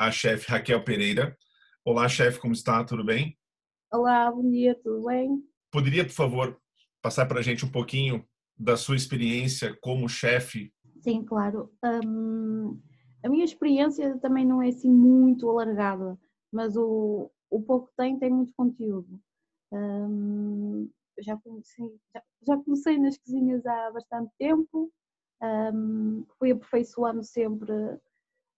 a chefe Raquel Pereira. Olá, chefe, como está? Tudo bem? Olá, bom dia, tudo bem? Poderia, por favor, passar para a gente um pouquinho da sua experiência como chefe? Sim, claro. Um, a minha experiência também não é assim muito alargada, mas o, o pouco que tem tem muito conteúdo. Um, já, comecei, já, já, comecei nas cozinhas há bastante tempo, um, fui aperfeiçoando sempre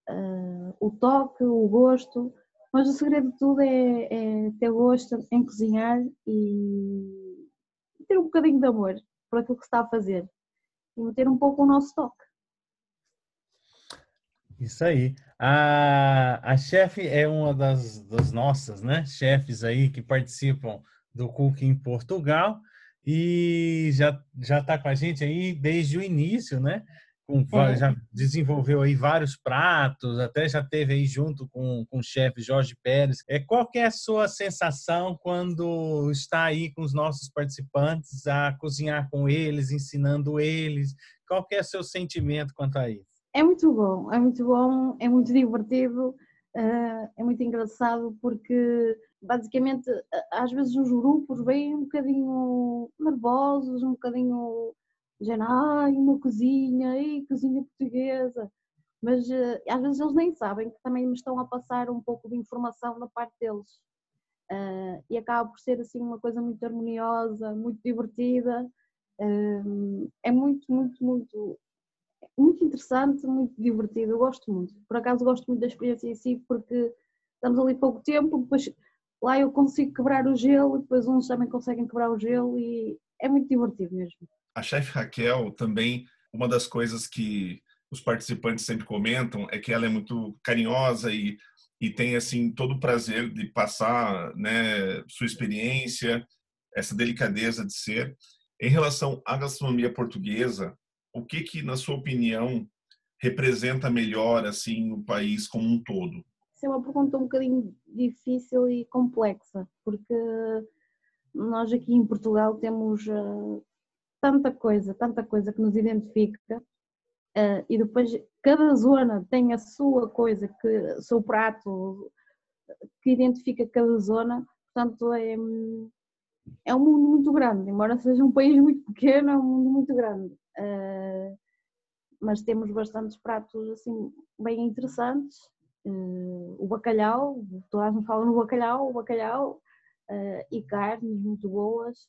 uh, o toque, o gosto, mas o segredo de tudo é, é ter gosto em cozinhar e ter um bocadinho de amor por aquilo que se está a fazer e meter um pouco o nosso toque. Isso aí. A, a chefe é uma das, das nossas, né? Chefes aí que participam do Cooking Portugal e já já está com a gente aí desde o início, né? Com, é. Já desenvolveu aí vários pratos, até já teve aí junto com, com o chefe Jorge Pérez. É, qual é a sua sensação quando está aí com os nossos participantes a cozinhar com eles, ensinando eles? Qual é o seu sentimento quanto a isso? É muito bom, é muito bom, é muito divertido, eh, é muito engraçado porque basicamente às vezes os grupos vêm um bocadinho nervosos, um bocadinho já ai, uma cozinha, ai, cozinha portuguesa, mas eh, às vezes eles nem sabem que também me estão a passar um pouco de informação da parte deles. Uh, e acaba por ser assim uma coisa muito harmoniosa, muito divertida, uh, é muito, muito, muito muito interessante, muito divertido, eu gosto muito. Por acaso gosto muito da experiência em si, porque estamos ali pouco tempo, depois lá eu consigo quebrar o gelo, e depois uns também conseguem quebrar o gelo e é muito divertido mesmo. A chefe Raquel também, uma das coisas que os participantes sempre comentam é que ela é muito carinhosa e, e tem assim todo o prazer de passar né, sua experiência, essa delicadeza de ser. Em relação à gastronomia portuguesa, o que que na sua opinião representa melhor assim o país como um todo? Isso é uma pergunta um bocadinho difícil e complexa, porque nós aqui em Portugal temos uh, tanta coisa, tanta coisa que nos identifica uh, e depois cada zona tem a sua coisa, que, seu prato que identifica cada zona, portanto é, é um mundo muito grande, embora seja um país muito pequeno, é um mundo muito grande. Uh, mas temos bastantes pratos assim bem interessantes. Uh, o bacalhau, todas a gente fala no bacalhau, o bacalhau e carnes muito boas.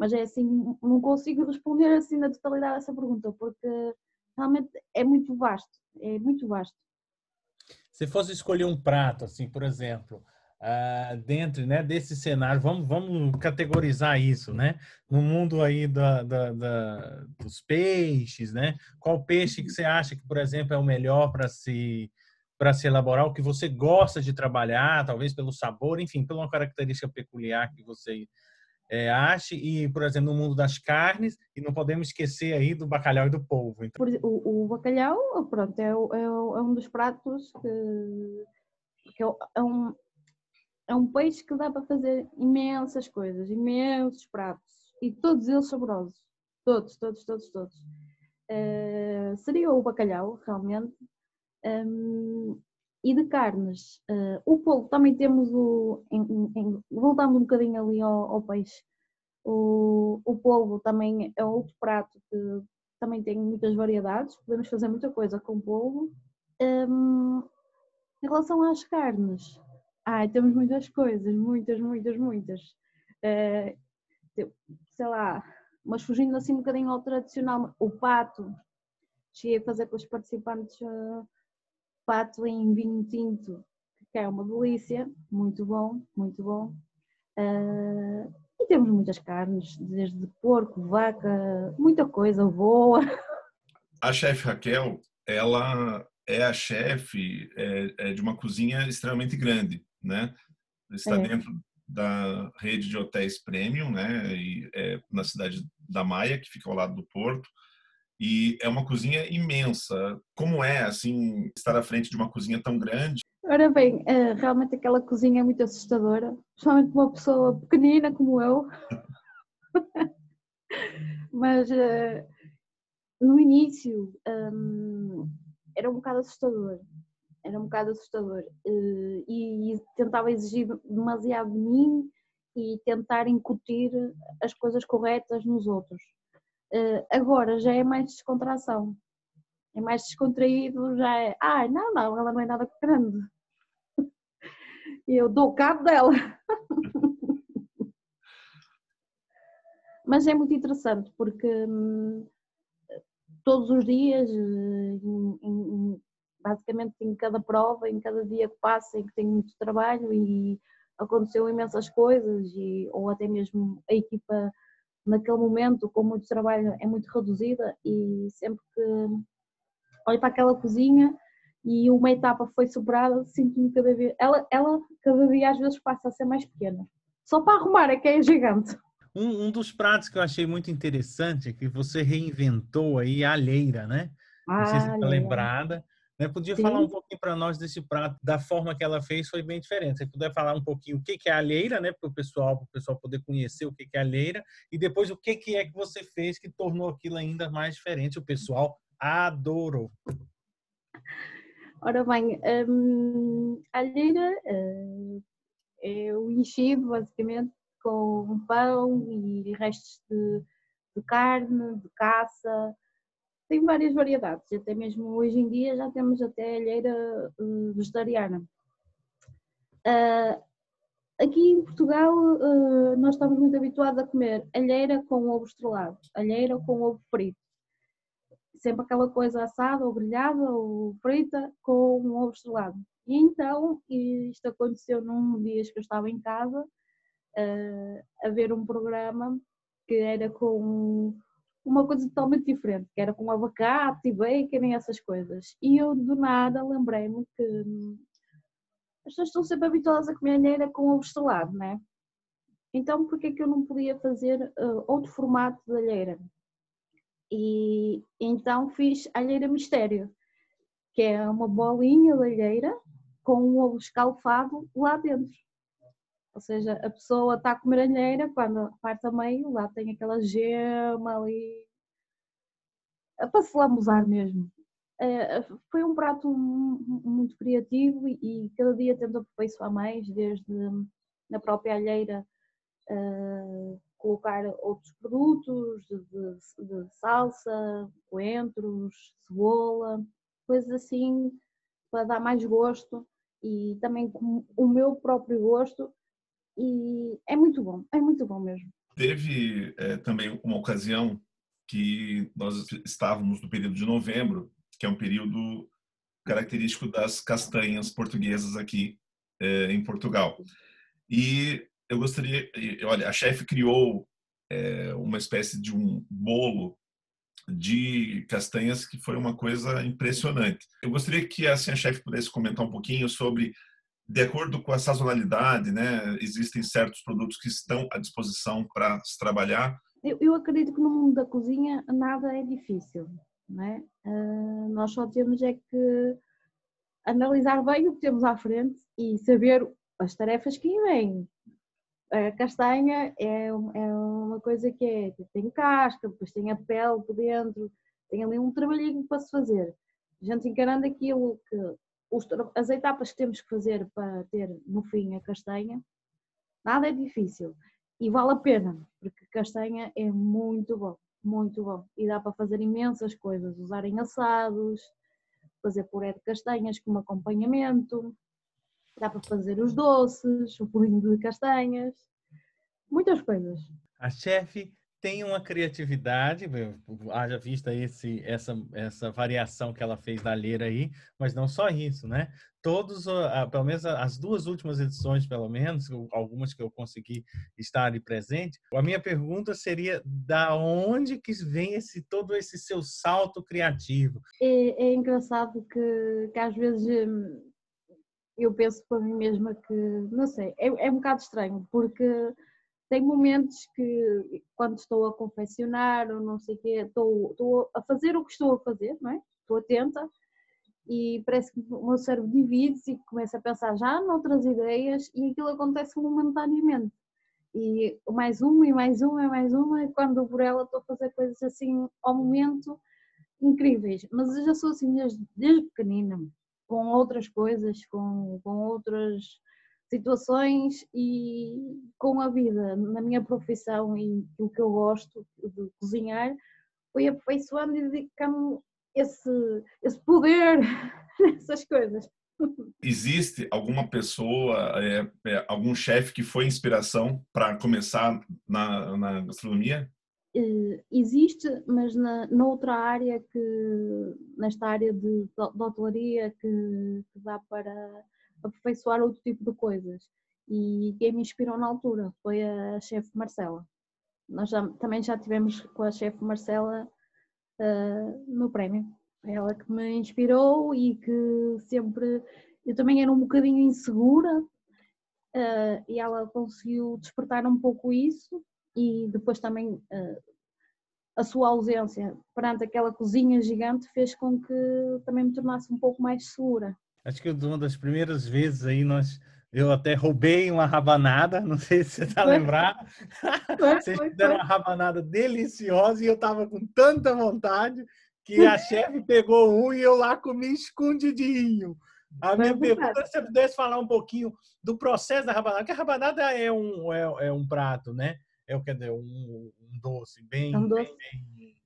Mas é assim, não consigo responder assim na totalidade essa pergunta, porque realmente é muito vasto, é muito vasto. Se fosse escolher um prato, assim, por exemplo, uh, dentro né, desse cenário, vamos, vamos categorizar isso, né? No mundo aí da, da, da, dos peixes, né? Qual peixe que você acha que, por exemplo, é o melhor para se para se elaborar, o que você gosta de trabalhar, talvez pelo sabor, enfim, pela uma característica peculiar que você é, ache e, por exemplo, no mundo das carnes, e não podemos esquecer aí do bacalhau e do polvo. Então... O, o, bacalhau, pronto, é, é, é, um dos pratos que, que é, é um, é um peixe que dá para fazer imensas coisas, imensos pratos e todos eles saborosos. Todos, todos, todos, todos. Uh, seria o bacalhau, realmente. Um, e de carnes, uh, o polvo também temos o. Em, em, um bocadinho ali ao, ao peixe, o, o polvo também é outro prato que também tem muitas variedades, podemos fazer muita coisa com polvo. Um, em relação às carnes, Ai, temos muitas coisas, muitas, muitas, muitas. Uh, sei lá, mas fugindo assim um bocadinho ao tradicional, o pato, cheguei a fazer com os participantes uh, pato em vinho tinto, que é uma delícia, muito bom, muito bom. Uh, e temos muitas carnes, desde porco, vaca, muita coisa boa. A chefe Raquel, ela é a chefe é, é de uma cozinha extremamente grande, né? Está é. dentro da rede de hotéis premium, né? E, é, na cidade da Maia, que fica ao lado do porto. E é uma cozinha imensa. Como é, assim, estar à frente de uma cozinha tão grande? Ora bem, é, realmente aquela cozinha é muito assustadora, principalmente uma pessoa pequenina como eu. Mas uh, no início um, era um bocado assustador. Era um bocado assustador. Uh, e, e, tentava exigir demasiado de mim e tentar incutir as coisas corretas nos outros. Uh, agora já é mais descontração. É mais descontraído, já é. Ah, não, não, ela não é nada grande. Eu dou cabo dela. Mas é muito interessante porque hum, todos os dias, em, em, basicamente em cada prova, em cada dia que passa, em que tenho muito trabalho e aconteceu imensas coisas, e, ou até mesmo a equipa naquele momento com muito trabalho é muito reduzida e sempre que olho para aquela cozinha e uma etapa foi superada, sinto-me cada vez. Ela, ela cada dia às vezes passa a ser mais pequena. Só para arrumar é que é gigante. Um, um dos pratos que eu achei muito interessante é que você reinventou aí a alheira, né? Ah, Não sei se está lembrada. Né? Podia Sim. falar um pouquinho para nós desse prato, da forma que ela fez, foi bem diferente. Você puder falar um pouquinho o que, que é a alheira, né? Para o pessoal, pessoal poder conhecer o que, que é a alheira, e depois o que, que é que você fez que tornou aquilo ainda mais diferente. O pessoal adorou. Ora bem, hum, a alheira é o enchido, basicamente, com pão e restos de, de carne, de caça. Tem várias variedades, até mesmo hoje em dia já temos até alheira uh, vegetariana. Uh, aqui em Portugal uh, nós estamos muito habituados a comer alheira com ovo estrelado, alheira com ovo frito sempre aquela coisa assada ou grelhada ou frita com um ovo estrelado. E então, isto aconteceu num dia que eu estava em casa uh, a ver um programa que era com uma coisa totalmente diferente, que era com abacate e bacon e essas coisas. E eu do nada lembrei-me que hum, as pessoas estão sempre habituadas a comer alheira com ovo estrelado, não é? Então, por que é que eu não podia fazer uh, outro formato de alheira? E então fiz alheira mistério, que é uma bolinha de alheira com um ovo escalfado lá dentro. Ou seja, a pessoa está a comer alheira, quando parte a meio, lá tem aquela gema ali para se lambuzar mesmo. Eh, foi um prato muito criativo e cada dia tento aperfeiçoar mais, desde na própria alheira eh, colocar outros produtos de, de, de salsa, coentros, cebola, coisas assim para dar mais gosto e também com o meu próprio gosto e é muito bom, é muito bom mesmo. Teve é, também uma ocasião que nós estávamos no período de novembro, que é um período característico das castanhas portuguesas aqui é, em Portugal. E eu gostaria, olha, a chefe criou é, uma espécie de um bolo de castanhas que foi uma coisa impressionante. Eu gostaria que assim, a chefe pudesse comentar um pouquinho sobre, de acordo com a sazonalidade, né, existem certos produtos que estão à disposição para se trabalhar. Eu, eu, acredito que no mundo da cozinha nada é difícil, não é? Uh, nós só temos é que analisar bem o que temos à frente e saber as tarefas que vêm a castanha é, é uma coisa que é, tem casca, depois tem a pele por dentro, tem ali um trabalhinho para se fazer. A gente encarando aquilo que, as etapas que temos que fazer para ter no fim a castanha, nada é difícil e vale a pena, porque castanha é muito bom, muito bom e dá para fazer imensas coisas, usar em assados, fazer puré de castanhas como acompanhamento, dá para fazer os doces, o pulinho de castanhas, muitas coisas. A chefe tem uma criatividade, haja vista esse, essa, essa variação que ela fez da Leira aí, mas não só isso, né? Todos, pelo menos as duas últimas edições, pelo menos, algumas que eu consegui estar ali presente, a minha pergunta seria da onde que vem esse todo esse seu salto criativo? É, é engraçado que, que às vezes hum, eu penso para mim mesma que, não sei, é, é um bocado estranho, porque tem momentos que, quando estou a confeccionar ou não sei o quê, estou, estou a fazer o que estou a fazer, não é? Estou atenta e parece que o meu cérebro divide-se e começa a pensar já noutras ideias e aquilo acontece momentaneamente. E mais uma, e mais uma, e mais uma, e quando por ela estou a fazer coisas assim ao momento incríveis. Mas eu já sou assim desde, desde pequenina, com outras coisas, com, com outras situações e com a vida na minha profissão e o que eu gosto de cozinhar, foi aperfeiçoando e dedicando esse, esse poder nessas coisas. Existe alguma pessoa, é, é, algum chefe que foi inspiração para começar na, na gastronomia? Uh, existe, mas na, noutra área que, nesta área de, de, de hotelaria que, que dá para aperfeiçoar outro tipo de coisas. E quem me inspirou na altura foi a chefe Marcela. Nós já, também já tivemos com a chefe Marcela uh, no prémio. Ela que me inspirou e que sempre. Eu também era um bocadinho insegura uh, e ela conseguiu despertar um pouco isso e depois também uh, a sua ausência perante aquela cozinha gigante fez com que também me tornasse um pouco mais segura. Acho que uma das primeiras vezes aí nós eu até roubei uma rabanada, não sei se você está lembrado. Vocês fizeram uma rabanada deliciosa e eu estava com tanta vontade que a chefe pegou um e eu lá comi escondidinho. A minha pergunta é se você pudesse falar um pouquinho do processo da rabanada, porque a rabanada é um, é, é um prato, né? É o que dizer, um, um doce bem, é um doce. Bem, bem,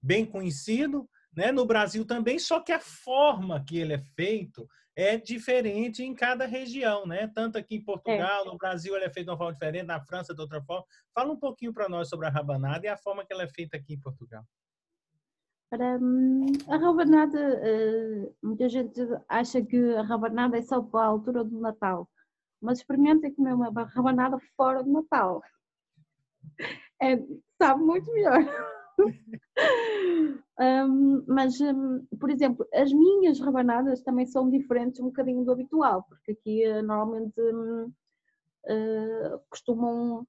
bem conhecido, né? No Brasil também, só que a forma que ele é feito é diferente em cada região, né? Tanto aqui em Portugal, é. no Brasil ele é feito de uma forma diferente, na França de outra forma. Fala um pouquinho para nós sobre a rabanada e a forma que ela é feita aqui em Portugal. A rabanada, eh, muita gente acha que a rabanada é só para a altura do Natal, mas experimentem comer uma rabanada fora do Natal. É, sabe muito melhor. um, mas, um, por exemplo, as minhas rabanadas também são diferentes um bocadinho do habitual, porque aqui uh, normalmente uh, costumam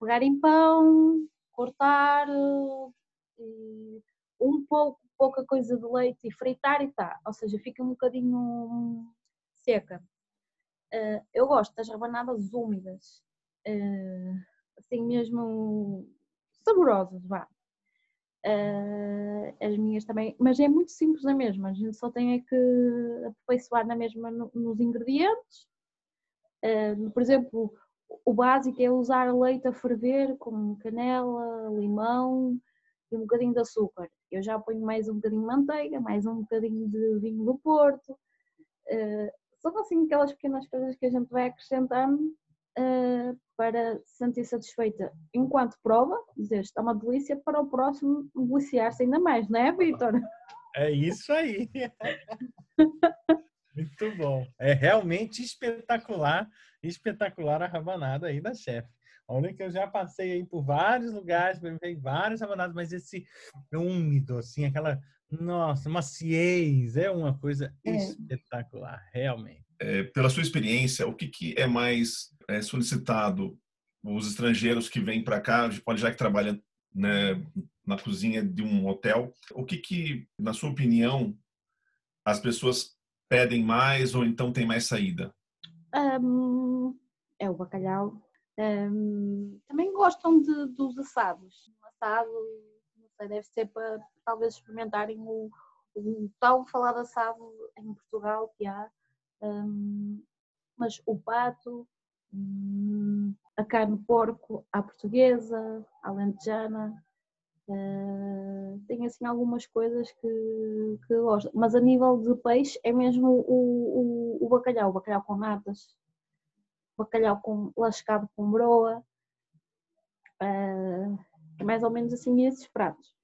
pegar em pão, cortar uh, um pouco, pouca coisa de leite e fritar e tá, ou seja, fica um bocadinho seca. eu gosto das rabanadas úmidas, assim mesmo saborosas, vá. Uh, as minhas também, mas é muito simples a mesma, a gente só tem é que aperfeiçoar na mesma no, nos ingredientes. Uh, por exemplo, o básico é usar leite a ferver com canela, limão e um bocadinho de açúcar. Eu já ponho mais um bocadinho de manteiga, mais um bocadinho de vinho do Porto. Uh, são assim aquelas pequenas coisas que a gente vai acrescentando uh, para se sentir satisfeita enquanto prova, dizer está uma delícia, para o próximo deliciar-se ainda mais, não é, Vitor? É isso aí. Muito bom. É realmente espetacular, espetacular a rabanada aí da chefe. Olha que eu já passei aí por vários lugares, experimentei várias rabanadas, mas esse úmido, assim, aquela, nossa, maciez, é uma coisa é. espetacular, realmente. É, pela sua experiência, o que, que é mais é, solicitado os estrangeiros que vêm para cá, pode já que trabalham né, na cozinha de um hotel, o que que, na sua opinião, as pessoas pedem mais ou então tem mais saída? Um, é o bacalhau. Um, também gostam de, dos assados. Um assado, não sei, deve ser para talvez experimentarem o, o tal falado assado em Portugal que há. Um, mas o pato, Hum, a carne porco à portuguesa, à lentejana. Uh, tem assim algumas coisas que, que gosto, mas a nível de peixe é mesmo o, o, o bacalhau, o bacalhau com natas, bacalhau com, lascado com broa. Uh, é mais ou menos assim esses pratos.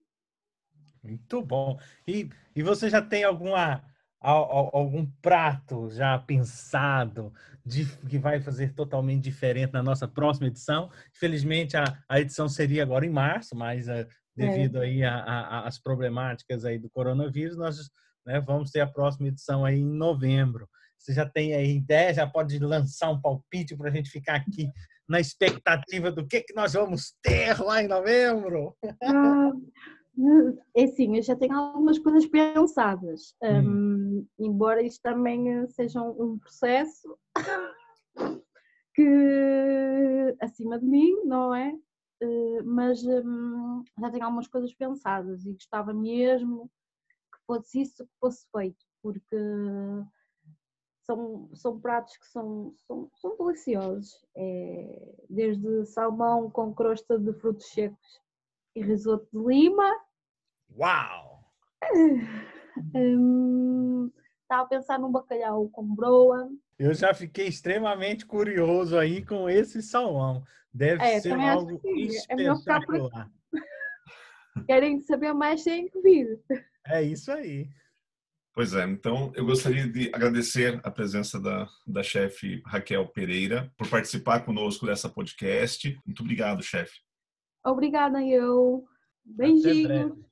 Muito bom. E, e você já tem alguma algum prato já pensado de, que vai fazer totalmente diferente na nossa próxima edição? Infelizmente a, a edição seria agora em março, mas uh, devido é. aí às problemáticas aí do coronavírus, nós né, vamos ter a próxima edição aí em novembro. Você já tem aí ideia, já pode lançar um palpite para a gente ficar aqui na expectativa do que, que nós vamos ter lá em novembro? Ah, é sim, eu já tenho algumas coisas pensadas, hum. um, embora isto também seja um, processo que acima de mim, não é? Uh, mas um, já tenho algumas coisas pensadas e gostava mesmo que fosse isso que fosse feito, porque são, são pratos que são, são, são deliciosos, é, desde salmão com crosta de frutos secos e risoto de lima. Uau! Hum, estava a pensar num bacalhau com broa. Eu já fiquei extremamente curioso aí com esse salmão. Deve é, ser algo espetacular. É Querem saber mais, tem que vir. É isso aí. Pois é, então eu gostaria de agradecer a presença da, da chefe Raquel Pereira por participar conosco dessa podcast. Muito obrigado, chefe. Obrigada, eu. Beijinho.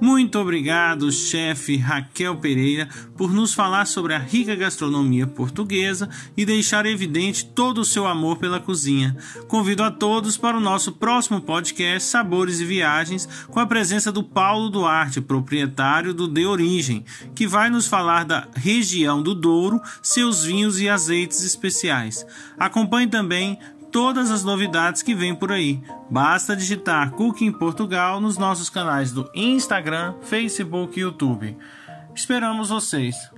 Muito obrigado, chefe Raquel Pereira, por nos falar sobre a rica gastronomia portuguesa e deixar evidente todo o seu amor pela cozinha. Convido a todos para o nosso próximo podcast Sabores e Viagens, com a presença do Paulo Duarte, proprietário do De Origem, que vai nos falar da região do Douro, seus vinhos e azeites especiais. Acompanhe também todas as novidades que vêm por aí. Basta digitar Cooking Portugal nos nossos canais do Instagram, Facebook e YouTube. Esperamos vocês!